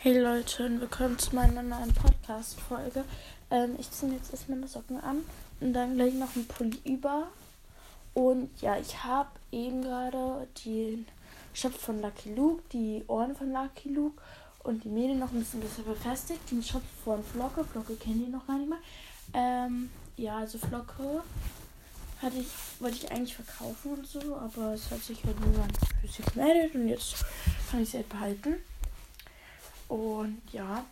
Hey Leute und willkommen zu meiner neuen Podcast-Folge. Ähm, ich ziehe jetzt erstmal meine Socken an und dann gleich noch ein Pulli über. Und ja, ich habe eben gerade den Schopf von Lucky Luke, die Ohren von Lucky Luke und die Mähne noch ein bisschen besser befestigt. Den Schopf von Flocke, Flocke kennt ihr noch gar nicht mal. Ähm, ja, also Flocke hatte ich, wollte ich eigentlich verkaufen und so, aber es hat sich halt niemand für sie gemeldet und jetzt kann ich sie halt behalten. Und ja.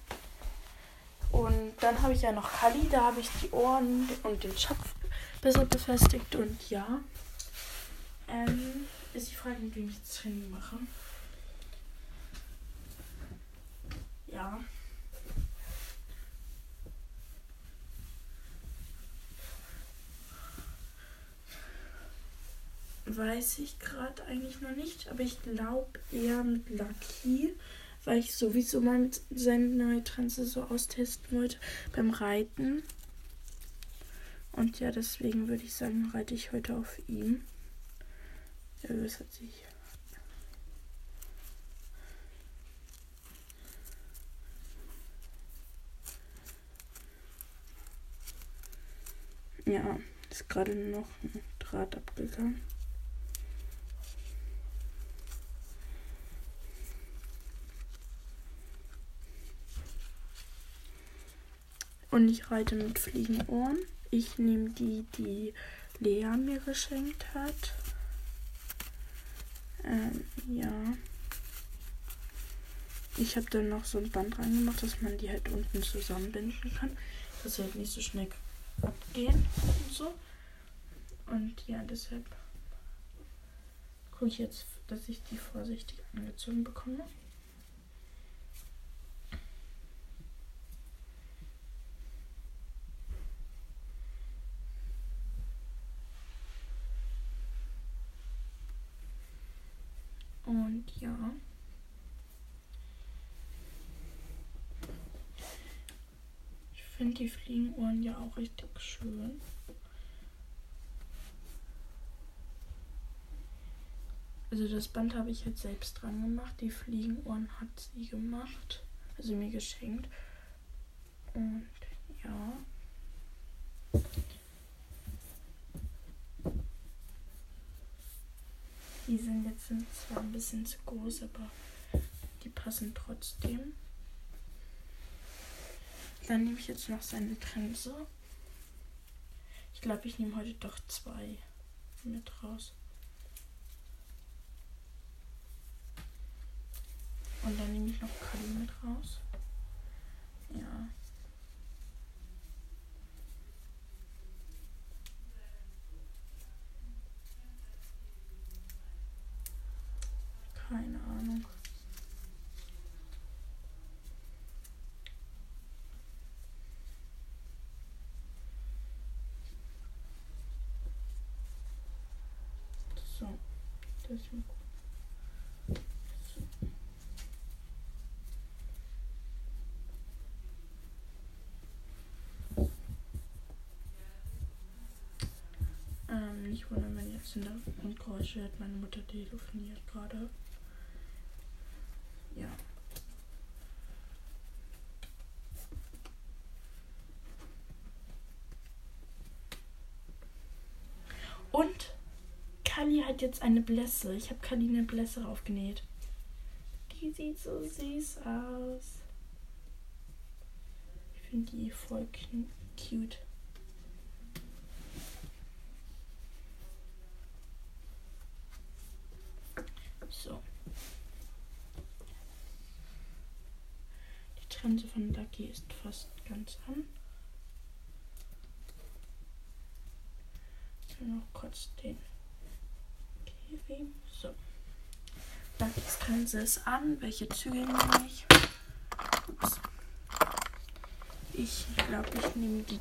Und dann habe ich ja noch Kali, da habe ich die Ohren und den Schopf besser befestigt. Und ja. Ähm, ist die Frage, mit wem ich das Training mache. Ja. Weiß ich gerade eigentlich noch nicht, aber ich glaube eher mit Lucky weil ich sowieso mal mit seine neue Transe so austesten wollte beim Reiten. Und ja, deswegen würde ich sagen, reite ich heute auf ihm. Ja, das hat sich. Ja, ist gerade noch ein Draht abgegangen. Und ich reite mit Fliegenohren. Ich nehme die, die Lea mir geschenkt hat. Ähm, ja. Ich habe dann noch so ein Band reingemacht, dass man die halt unten zusammenbinden kann. Dass sie halt nicht so schnell abgehen und so. Und ja, deshalb gucke ich jetzt, dass ich die vorsichtig angezogen bekomme. Und ja. Ich finde die Fliegenohren ja auch richtig schön. Also das Band habe ich jetzt selbst dran gemacht. Die Fliegenohren hat sie gemacht. Also mir geschenkt. Und ja. Die sind jetzt zwar ein bisschen zu groß, aber die passen trotzdem. Dann nehme ich jetzt noch seine Grenze. Ich glaube, ich nehme heute doch zwei mit raus. Und dann nehme ich noch Kali mit raus. Ja. Keine Ahnung. So, das ist gut. So. Ähm, nicht wundern, wenn jetzt in der Grundgeräusche meine Mutter telefoniert gerade. Ja. Und Hat jetzt eine Blässe. Ich habe Kali eine Blässe aufgenäht. Die sieht so süß aus. Ich finde die voll cute. So. Trense von Lucky ist fast ganz an. Dann noch kurz den So. Luckys Trense ist an. Welche Züge nehme ich? Ups. Ich glaube, ich nehme die.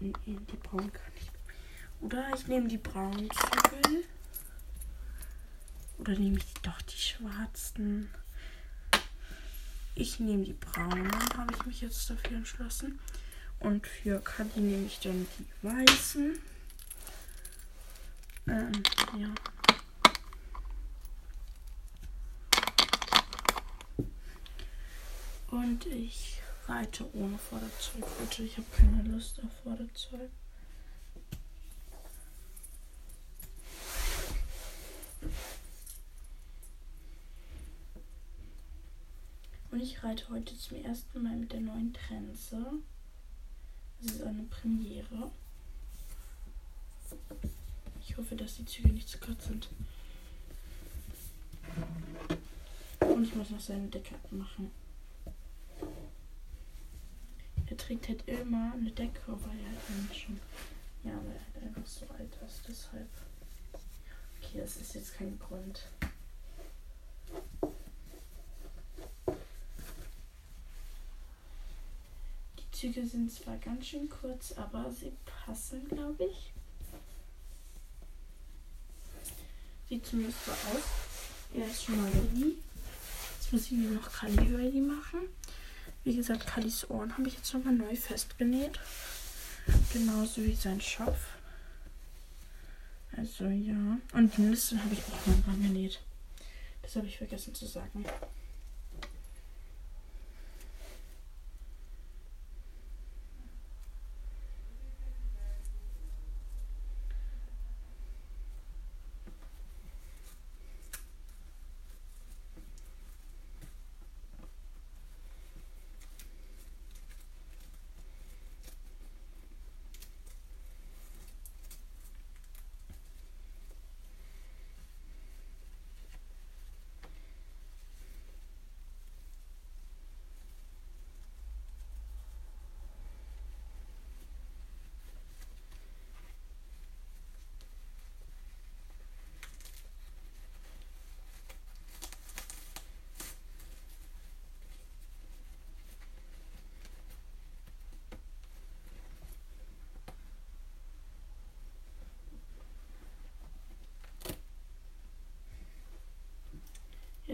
Nee, die braunen kann ich. Oder ich nehme die braunen Zügel. Oder nehme ich doch die schwarzen? Ich nehme die braunen, habe ich mich jetzt dafür entschlossen. Und für Kadi nehme ich dann die weißen. Ähm, ja. Ich reite ohne Vorderzeug heute. Ich habe keine Lust auf Vorderzeug. Und ich reite heute zum ersten Mal mit der neuen Trense. Das ist eine Premiere. Ich hoffe, dass die Züge nicht zu kurz sind. Und ich muss noch seine Decke abmachen. Er trägt halt immer eine Decke, weil er halt schon, ja, weil er halt einfach so alt ist. Deshalb. Okay, das ist jetzt kein Grund. Die Züge sind zwar ganz schön kurz, aber sie passen, glaube ich. Sieht zumindest so aus. Er ist schon mal ready. Jetzt muss ich mir noch Kali ready machen. Wie gesagt, Kalis Ohren habe ich jetzt nochmal neu festgenäht. Genauso wie sein Schopf. Also ja. Und die Nüsse habe ich auch mal genäht. Das habe ich vergessen zu sagen.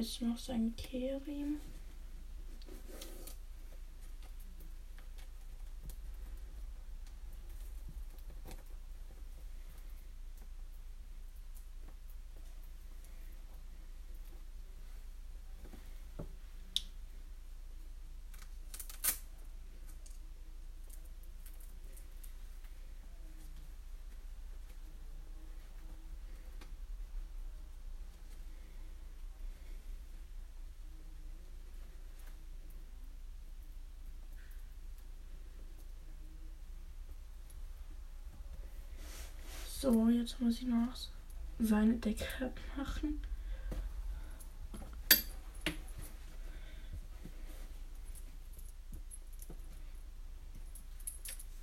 Jetzt noch sein Kerim. So, jetzt muss ich noch seine Decke machen.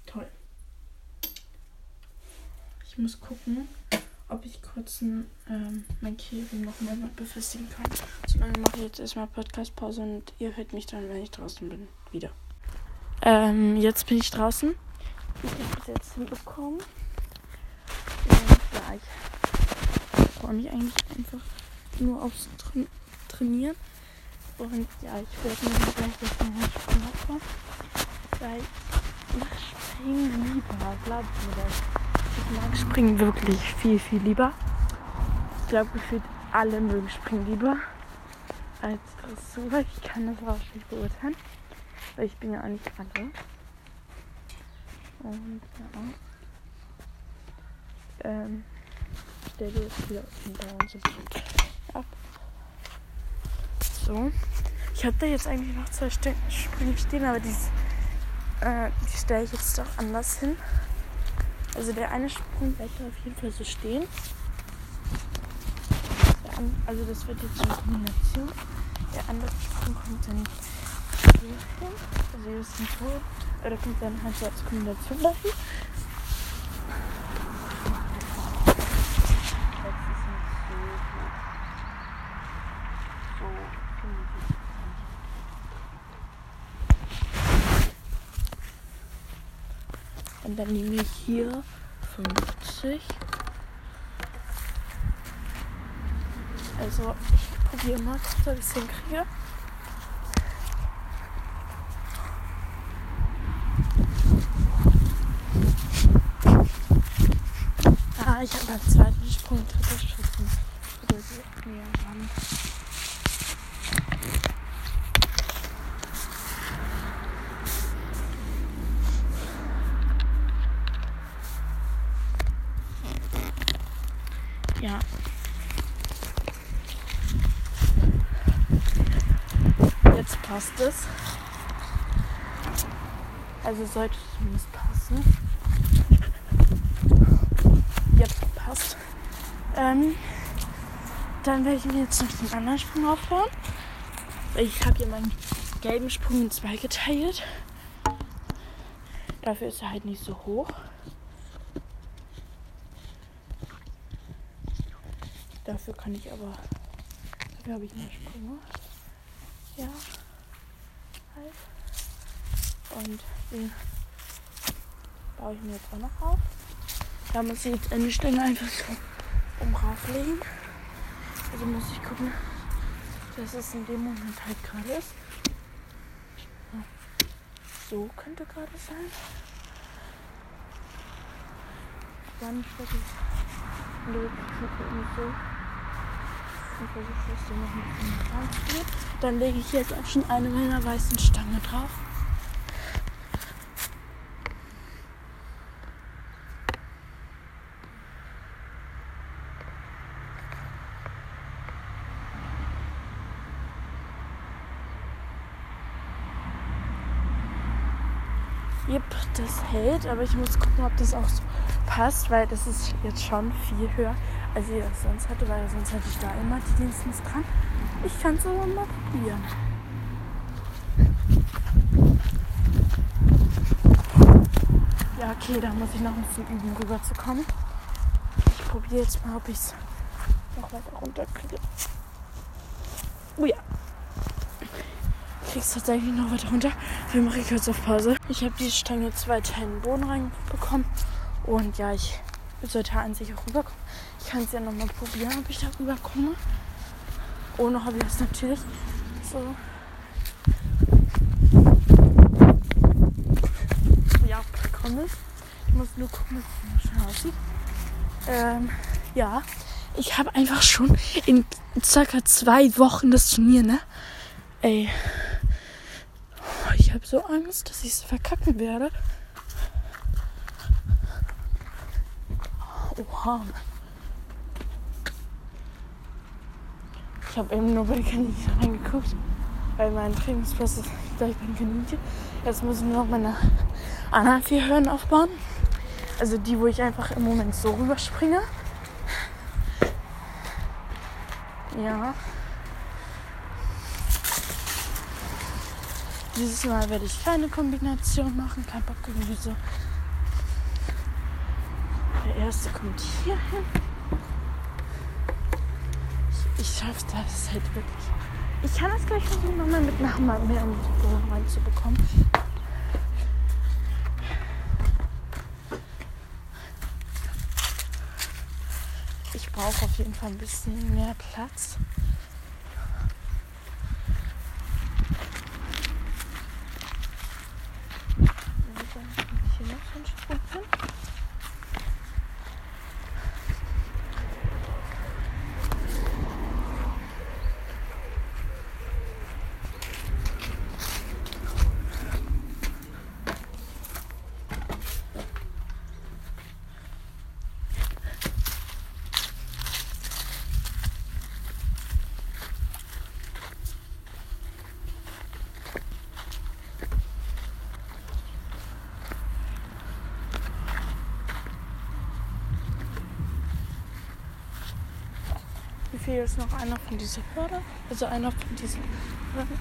Toll. Ich muss gucken, ob ich kurz ein, ähm, mein Kevin noch mal befestigen kann. Solange mache ich jetzt erstmal Podcast-Pause und ihr hört mich dann, wenn ich draußen bin, wieder. Ähm, jetzt bin ich draußen. Ich habe es jetzt hinbekommen ich freue mich eigentlich einfach nur aufs Tra Trainieren. Und ja, ich werde mir gleich jetzt einen Sprung machen. Weil ich springen lieber, glaubt mir das. Ich mag Springen wirklich viel, viel lieber. Ich glaube, gefühlt alle mögen Springen lieber als Dressur. Ich kann das auch nicht beurteilen. Weil ich bin ja auch nicht alle. Und ja. Ähm, stelle jetzt wieder ab. So. Ich habe da jetzt eigentlich noch zwei Sprünge stehen, aber die, äh, die stelle ich jetzt doch anders hin. Also der eine Sprung bleibt auf jeden Fall so stehen. Also das wird jetzt eine Kombination. Der andere Sprung kommt dann hier hin. Also hier ist ein Tor. Oder kommt dann halt so als Kombination dahin. Dann nehme ich hier 50. Also ich probiere mal, ob ich es hinkriege. Ah, ich habe beim zweiten Sprung dritte Schützen. Oder so näher ran. Ja. Jetzt passt es. Also sollte es zumindest passen. Jetzt passt. Ähm, dann werde ich mir jetzt noch den anderen Sprung aufbauen. Ich habe hier meinen gelben Sprung in zwei geteilt. Dafür ist er halt nicht so hoch. Dafür kann ich aber. Dafür habe ich mehr Sprünge. Ja. Halt. Und den baue ich mir jetzt auch noch auf. Da muss ich jetzt eine Stange einfach so um rauflegen. Also muss ich gucken, dass es in dem Moment halt gerade ist. So könnte gerade sein. Dann versuche ich irgendwie so. Und versuche das so noch ein bisschen ranzuführen. Dann lege ich jetzt auch schon eine meiner weißen Stange drauf. Yep, das hält, aber ich muss gucken, ob das auch so passt, weil das ist jetzt schon viel höher, als ich das sonst hatte, weil sonst hatte ich da immer die Dingsens dran. Ich kann es aber mal probieren. Ja, okay, da muss ich noch ein bisschen üben, rüber zu kommen. Ich probiere jetzt mal, ob ich es noch weiter runterkriege. Oh ja krieg's tatsächlich noch weiter runter. Wir machen kurz auf Pause. Ich habe die Stange zwei Teilen Boden reinbekommen. Und ja, ich sollte an sich auch rüberkommen. Ich kann es ja nochmal probieren, ob ich da rüberkomme. Ohne Hobby ist natürlich so. Ja, komme ich. Ich muss nur gucken, wie es aussieht. Ähm, ja, ich habe einfach schon in circa zwei Wochen das Turnier, ne? Ey, ich habe so Angst, dass ich es verkacken werde. Oha. Ich habe eben nur bei den Kaninchen reingeguckt, weil mein Trainingsplatz ist gleich bei den Kaninchen. Jetzt muss ich nur noch meine anderen vier Hürden aufbauen. Also die, wo ich einfach im Moment so rüberspringe. Ja. Dieses Mal werde ich keine Kombination machen. Kein Bock irgendwie so. Der erste kommt hier hin. Ich, ich schaffe das halt wirklich. Ich kann das gleich versuchen, nochmal mit Hammer mehr reinzubekommen. Ich brauche auf jeden Fall ein bisschen mehr Platz. Fehlt jetzt noch einer von dieser Hürde. Also einer von diesen Hürden.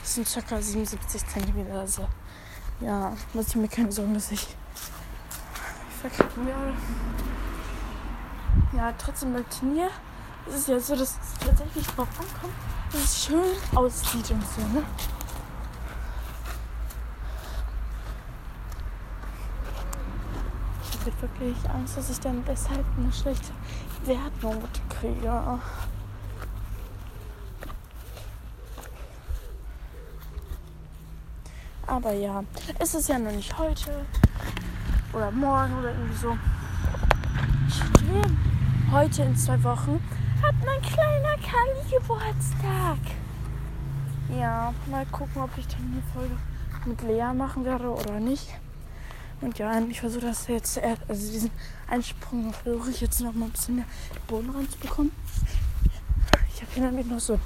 Das sind ca. 77 cm. Also ja, muss ich mir keine Sorgen, dass ich verkacken werde. Ja, trotzdem beim Turnier ist es ja so, dass es tatsächlich drauf ankommt, dass es schön aussieht und so, ne? habe wirklich Angst, dass ich dann deshalb eine schlechte Wertnote kriege. Aber ja, es ist ja noch nicht heute oder morgen oder irgendwie so. Stimmt. Heute in zwei Wochen hat mein kleiner Kali Geburtstag. Ja, mal gucken, ob ich dann eine Folge mit Lea machen werde oder nicht. Und ja, ich versuche das jetzt, also diesen Einsprung versuche ich jetzt noch mal ein bisschen mehr Boden reinzubekommen. Ich habe hier nämlich noch so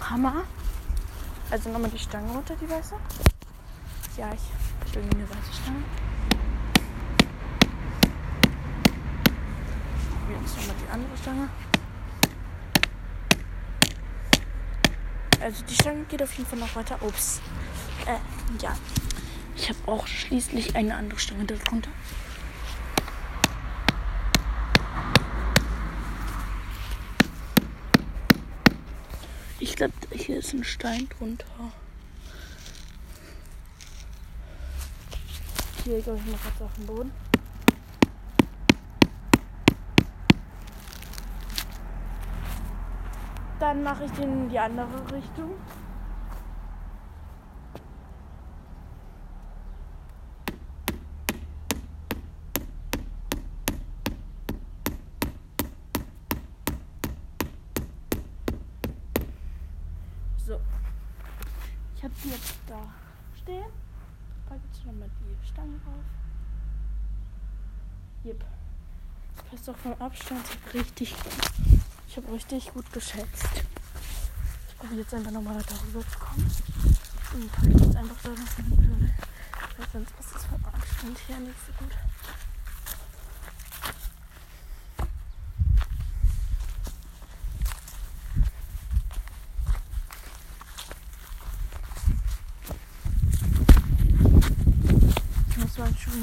Hammer. Also nochmal die Stange runter, die weiße. Ja, ich will eine weiße Stange. Jetzt nochmal die andere Stange. Also die Stange geht auf jeden Fall noch weiter. Ups. Äh, ja. Ich habe auch schließlich eine andere Stange darunter. Ich glaube, hier ist ein Stein drunter. Hier, glaube ich, mal kurz auf den Boden. Dann mache ich den in die andere Richtung. So. Ich habe die jetzt da stehen. Packe jetzt nochmal die Stange drauf. Jep. Passt doch vom Abstand richtig. Ich habe richtig gut geschätzt. Ich probiere jetzt einfach nochmal darüber zu kommen. Und packe jetzt einfach da noch. Weil sonst passt das vom Abstand her nicht so gut.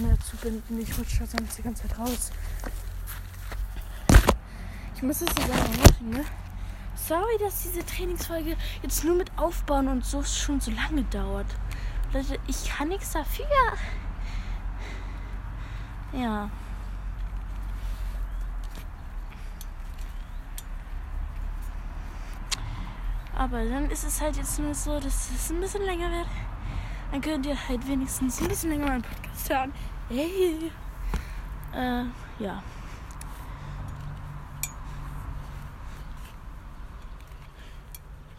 Mehr zu binden. Ich rutsche da sonst die ganze Zeit raus. Ich muss es sogar noch machen, ne? Sorry, dass diese Trainingsfolge jetzt nur mit Aufbauen und so schon so lange dauert. Leute, ich kann nichts dafür. Ja. Aber dann ist es halt jetzt nur so, dass es ein bisschen länger wird. Dann könnt ihr halt wenigstens ein bisschen länger meinen Podcast hören. Hey. Äh, ja.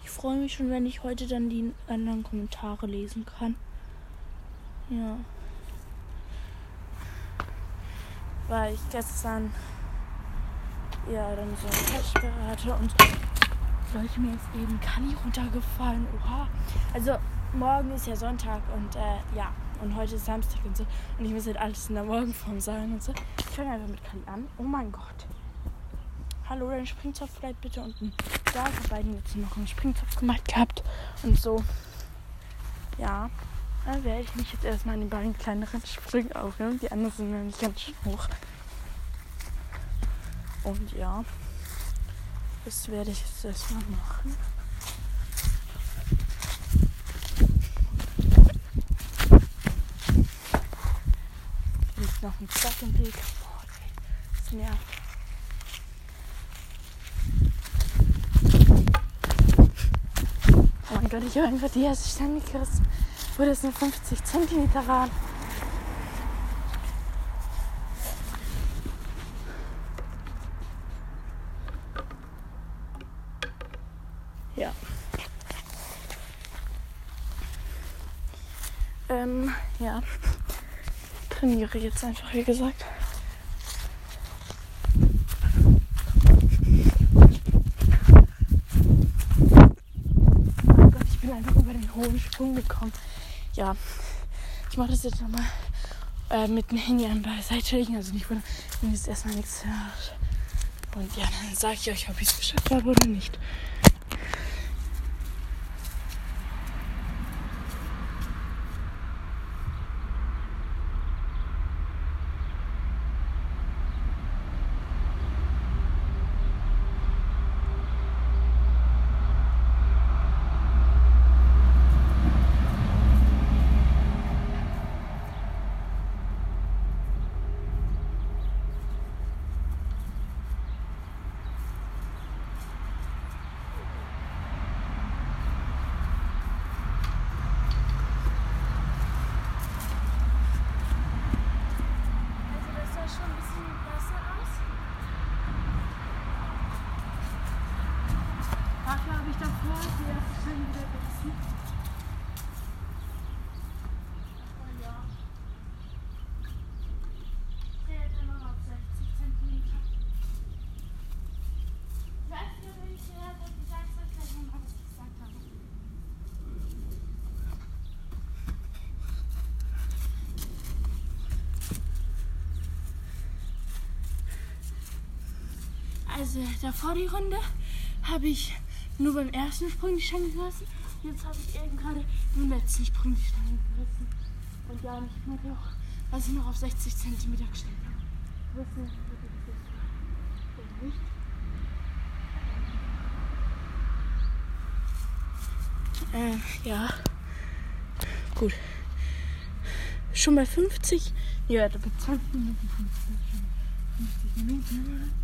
Ich freue mich schon, wenn ich heute dann die anderen Kommentare lesen kann. Ja. Weil ich gestern ja dann so Testspiel hatte und Leute, mir ist eben Kali runtergefallen. Oha. Also morgen ist ja Sonntag und äh, ja, und heute ist Samstag und so. Und ich muss halt alles in der Morgenform sagen und so. Ich fange einfach mit Kali an. Oh mein Gott. Hallo, dein Springzopf bleibt bitte unten. Da, ich beiden jetzt noch einen Springzopf gemacht gehabt und so. Ja, dann werde ich mich jetzt erstmal an den beiden kleineren Sprüngen aufnehmen. Die anderen sind nämlich ganz schön hoch. Und ja, das werde ich jetzt erstmal machen. Liegt noch ein im Weg. Boah, ey, das nervt. Oh mein Gott, ich habe einfach die erste gerissen, wo das nur 50 cm waren. Ja. Ähm, ja. Trainiere jetzt einfach, wie gesagt. Oh Gott, ich bin einfach über den hohen Sprung gekommen. Ja, ich mache das jetzt nochmal äh, mit dem Handy an beiseite legen. Also nicht, wenn ihr jetzt erstmal nichts hört. Und ja, dann sage ich euch, ob ich es geschafft habe oder nicht. Also das sah schon ein bisschen besser aus. Dafür habe ich davor die erste Stelle wieder gerissen. Oh ja. Also davor die Runde habe ich nur beim ersten Sprung die Stange gelassen. Jetzt habe ich eben gerade beim letzten Sprung die Stange gelassen. Und ja, nicht mehr noch, was ich noch auf 60 cm gestellt habe. Wissen, nicht. Äh, ja. Gut. Schon bei 50? Ja, da bei 20 Minuten 50 Minuten.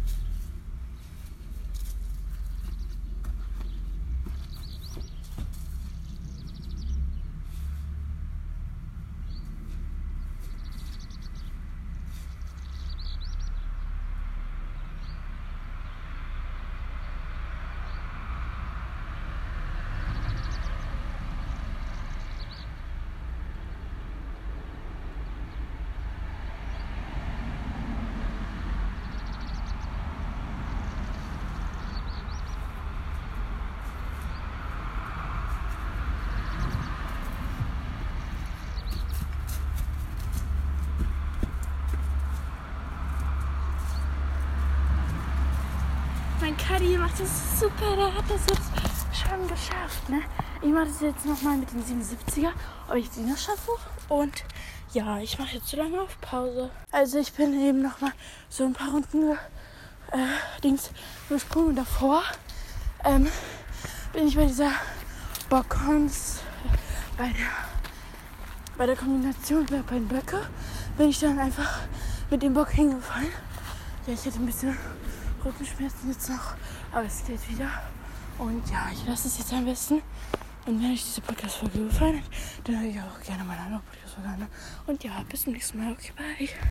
Mein Caddy macht das super. Der hat das jetzt schon geschafft. Ne? Ich mache das jetzt nochmal mit den 77er, ob ich die noch schaffe. Und ja, ich mache jetzt so lange auf Pause. Also ich bin eben nochmal so ein paar Runden äh, Dings gesprungen. Davor ähm, bin ich bei dieser Bockons, bei der, bei der Kombination der beiden Böcke, bin ich dann einfach mit dem Bock hingefallen. Ja, ich hätte ein bisschen Rückenschmerzen jetzt noch, aber es geht wieder. Und ja, ich lasse es jetzt am besten. Und wenn euch diese Podcast-Folge gefallen hat, dann höre ich auch gerne meine andere Podcast-Folge an. Und ja, bis zum nächsten Mal. Okay, bye.